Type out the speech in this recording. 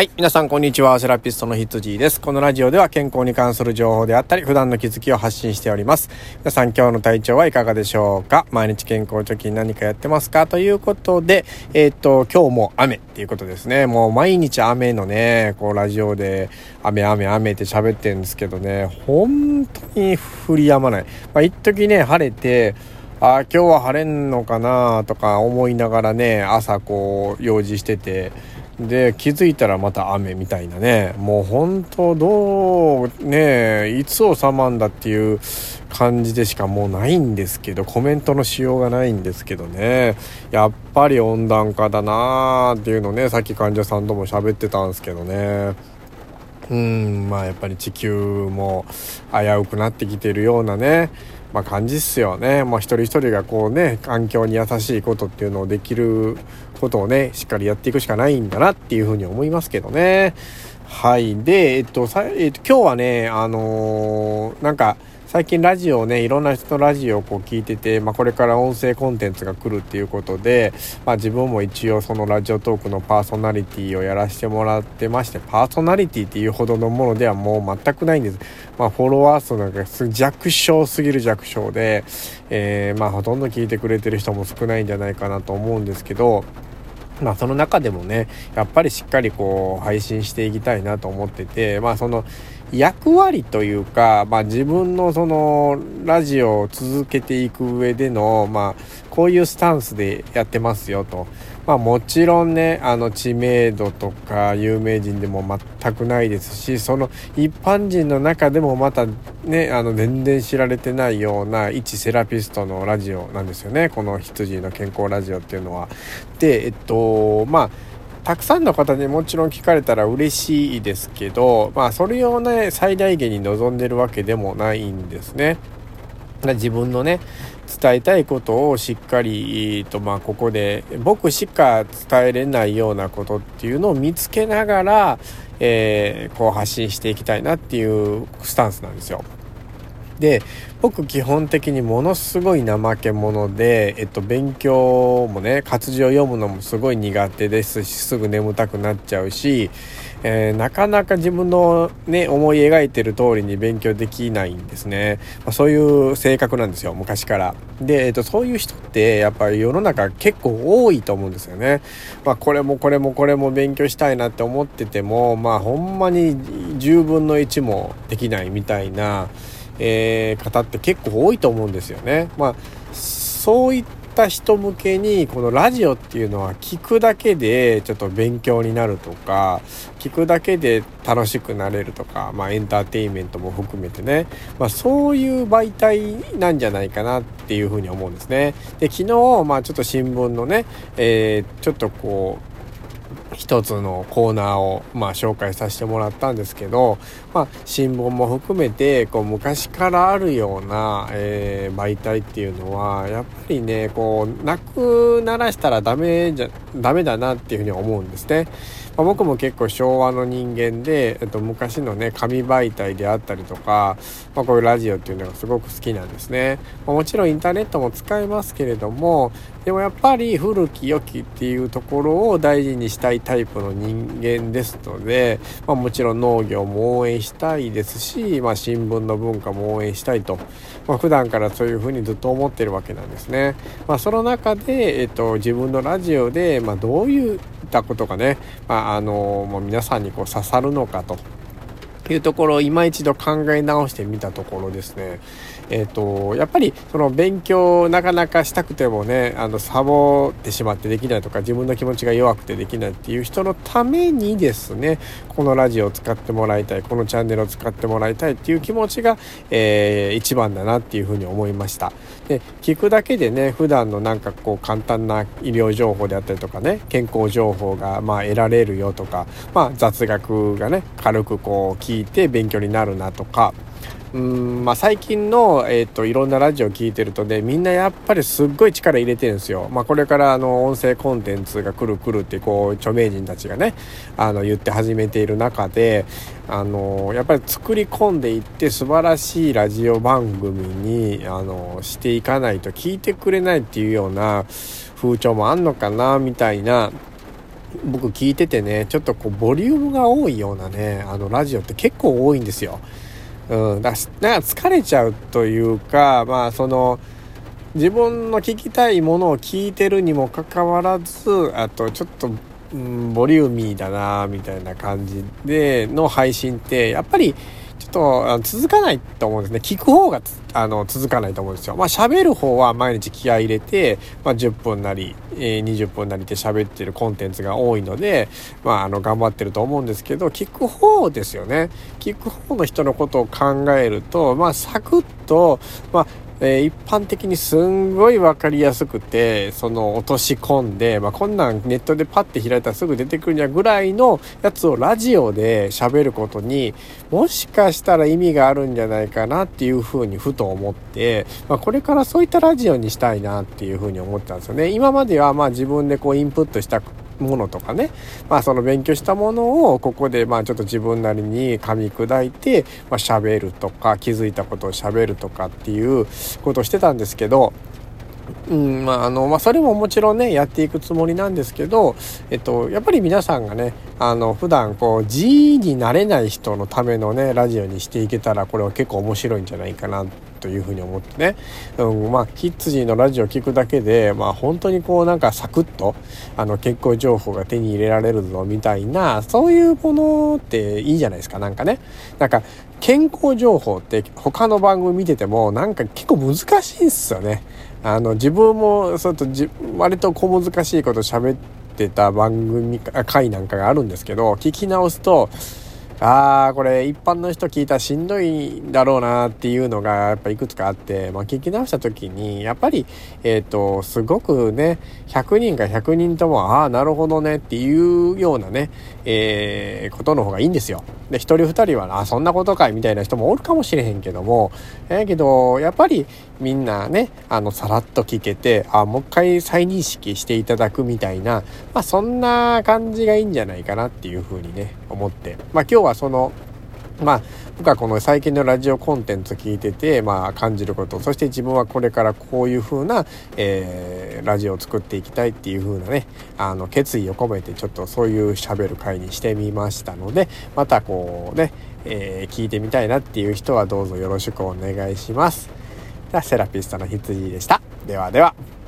はい。皆さん、こんにちは。セラピストのひつじです。このラジオでは健康に関する情報であったり、普段の気づきを発信しております。皆さん、今日の体調はいかがでしょうか？毎日健康貯金何かやってますか？ということで、えー、っと、今日も雨っていうことですね。もう毎日雨のね、こう、ラジオで、雨、雨、雨って喋ってるんですけどね、本当に降り止まない。まあ、一時ね、晴れて、ああ、今日は晴れんのかなとか思いながらね、朝こう、用事してて、で気づいたらまた雨みたいなね。もう本当どうねいつ収まんだっていう感じでしかもうないんですけどコメントのしようがないんですけどね。やっぱり温暖化だなーっていうのねさっき患者さんとも喋ってたんですけどね。うんまあやっぱり地球も危うくなってきてるようなねまあ、感じっすよね。まあ、一人一人がこうね、環境に優しいことっていうのをできることをね、しっかりやっていくしかないんだなっていうふうに思いますけどね。はい。で、えっと、さえっと、今日はね、あのー、なんか、最近ラジオをねいろんな人のラジオをこう聞いてて、まあ、これから音声コンテンツが来るっていうことで、まあ、自分も一応そのラジオトークのパーソナリティをやらせてもらってましてパーソナリティっていうほどのものではもう全くないんです、まあ、フォロワー数なんか弱小すぎる弱小で、えー、まあほとんど聞いてくれてる人も少ないんじゃないかなと思うんですけど まあその中でもねやっぱりしっかりこう配信していきたいなと思っててまあその役割というか、まあ、自分のそのラジオを続けていく上での、まあ、こういうスタンスでやってますよと。まあ、もちろんね、あの知名度とか有名人でも全くないですし、その一般人の中でもまたね、あの全然知られてないような一セラピストのラジオなんですよね。この羊の健康ラジオっていうのは。で、えっと、まあ、たくさんの方にもちろん聞かれたら嬉しいですけど、まあ、それをね、最大限に望んでるわけでもないんですね。自分のね、伝えたいことをしっかりと、まあ、ここで僕しか伝えれないようなことっていうのを見つけながら、えー、こう発信していきたいなっていうスタンスなんですよ。で僕基本的にものすごい怠け者で、えっと、勉強もね活字を読むのもすごい苦手ですしすぐ眠たくなっちゃうし、えー、なかなか自分のね思い描いてる通りに勉強できないんですね、まあ、そういう性格なんですよ昔から。で、えっと、そういう人ってやっぱり世の中結構多いと思うんですよね、まあ、これもこれもこれも勉強したいなって思っててもまあほんまに10分の1もできないみたいなえー、方って結構多いと思うんですよね。まあ、そういった人向けにこのラジオっていうのは聞くだけでちょっと勉強になるとか聞くだけで楽しくなれるとか、まあ、エンターテインメントも含めてね、まあ、そういう媒体なんじゃないかなっていうふうに思うんですね。で昨日、まあ、ちょっと新聞のね、え、ちょっとこう一つのコーナーを、まあ、紹介させてもらったんですけど、まあ、新聞も含めてこう昔からあるような、えー、媒体っていうのはやっぱりねこうなくならしたらダメじゃダメだなっていうふうに思うんですね。まあ、僕も結構昭和の人間で、えっと、昔のね紙媒体であったりとか、まあ、こういうラジオっていうのがすごく好きなんですね。まあ、もちろんインターネットも使えますけれどもでもやっぱり古き良きっていうところを大事にしたいタイプの人間ですので、まあ、もちろん農業も応援したいですし、まあ、新聞の文化も応援したいと、まあ、普段からそういうふうにずっと思ってるわけなんですね。まあ、その中で、えっと、自分のラジオで、まあ、どういったことがね、まあ、あの、もう、皆さんにこう刺さるのかと。いうところを今一度考え直してみたところですね、えっ、ー、と、やっぱりその勉強なかなかしたくてもね、あの、サボってしまってできないとか、自分の気持ちが弱くてできないっていう人のためにですね、このラジオを使ってもらいたい、このチャンネルを使ってもらいたいっていう気持ちが、えー、一番だなっていうふうに思いました。で、聞くだけでね、普段のなんかこう簡単な医療情報であったりとかね、健康情報がまあ得られるよとか、まあ雑学がね、軽くこう聞いいて勉強になるなとか、うんまあ、最近の、えーと、いろんなラジオを聞いてるとねみんなやっぱりすっごい力入れてるんですよ、まあ、これからあの音声コンテンツが来る来るってこう著名人たちがねあの言って始めている中であのやっぱり作り込んでいって素晴らしいラジオ番組にあのしていかないと聞いてくれないっていうような風潮もあんのかなみたいな僕聞いててねちょっとこうボリュームが多いようなねあのラジオって結構多いんですよ。うん、だなんか疲れちゃうというかまあその自分の聞きたいものを聞いてるにもかかわらずあとちょっと、うん、ボリューミーだなみたいな感じでの配信ってやっぱりちょっと続かないと思うんですね。聞く方があの続かないと思うんですよ。まあ喋る方は毎日気合い入れて、まあ、10分なり、えー、20分なりで喋ってるコンテンツが多いので、まああの頑張ってると思うんですけど、聞く方ですよね。聞く方の人のことを考えると、まあサクッと、まあえ、一般的にすんごい分かりやすくてその落とし込んで、まあ、こんなんネットでパッて開いたらすぐ出てくるんやぐらいのやつをラジオで喋ることにもしかしたら意味があるんじゃないかなっていうふうにふと思って、まあ、これからそういったラジオにしたいなっていうふうに思ったんですよね。今まではまあ自分でこうインプットしたものとかね、まあその勉強したものをここでまあちょっと自分なりに噛み砕いて、まあ喋るとか気づいたことを喋るとかっていうことをしてたんですけど、うん、まあ、あの、まあ、それももちろんね、やっていくつもりなんですけど、えっと、やっぱり皆さんがね、あの、普段こう、G になれない人のためのね、ラジオにしていけたら、これは結構面白いんじゃないかなというふうに思ってね、うん、まあキッズジーのラジオを聞くだけで、まあ、本当にこうなんかサクッとあの結婚情報が手に入れられるぞみたいなそういうものっていいじゃないですかなんかね。なんか健康情報って他の番組見ててもなんか結構難しいんすよね。あの自分もそうとじ割と小難しいこと喋ってた番組回なんかがあるんですけど聞き直すとああこれ一般の人聞いたらしんどいだろうなっていうのがやっぱいくつかあって、まあ、聞き直した時にやっぱりえっ、ー、とすごくね100人か100人ともああなるほどねっていうようなね、えー、ことの方がいいんですよ。で一人二人はあそんなことかいみたいな人もおるかもしれへんけどもえー、けどやっぱりみんなねあのさらっと聞けてあもう一回再認識していただくみたいな、まあ、そんな感じがいいんじゃないかなっていうふうにね思って。まあ今日はそのまあ僕はこの最近のラジオコンテンツ聞いてて、まあ、感じることそして自分はこれからこういう風な、えー、ラジオを作っていきたいっていう風なねあの決意を込めてちょっとそういう喋る回にしてみましたのでまたこうね、えー、聞いてみたいなっていう人はどうぞよろしくお願いします。ではセラピストの羊でした。ではでは。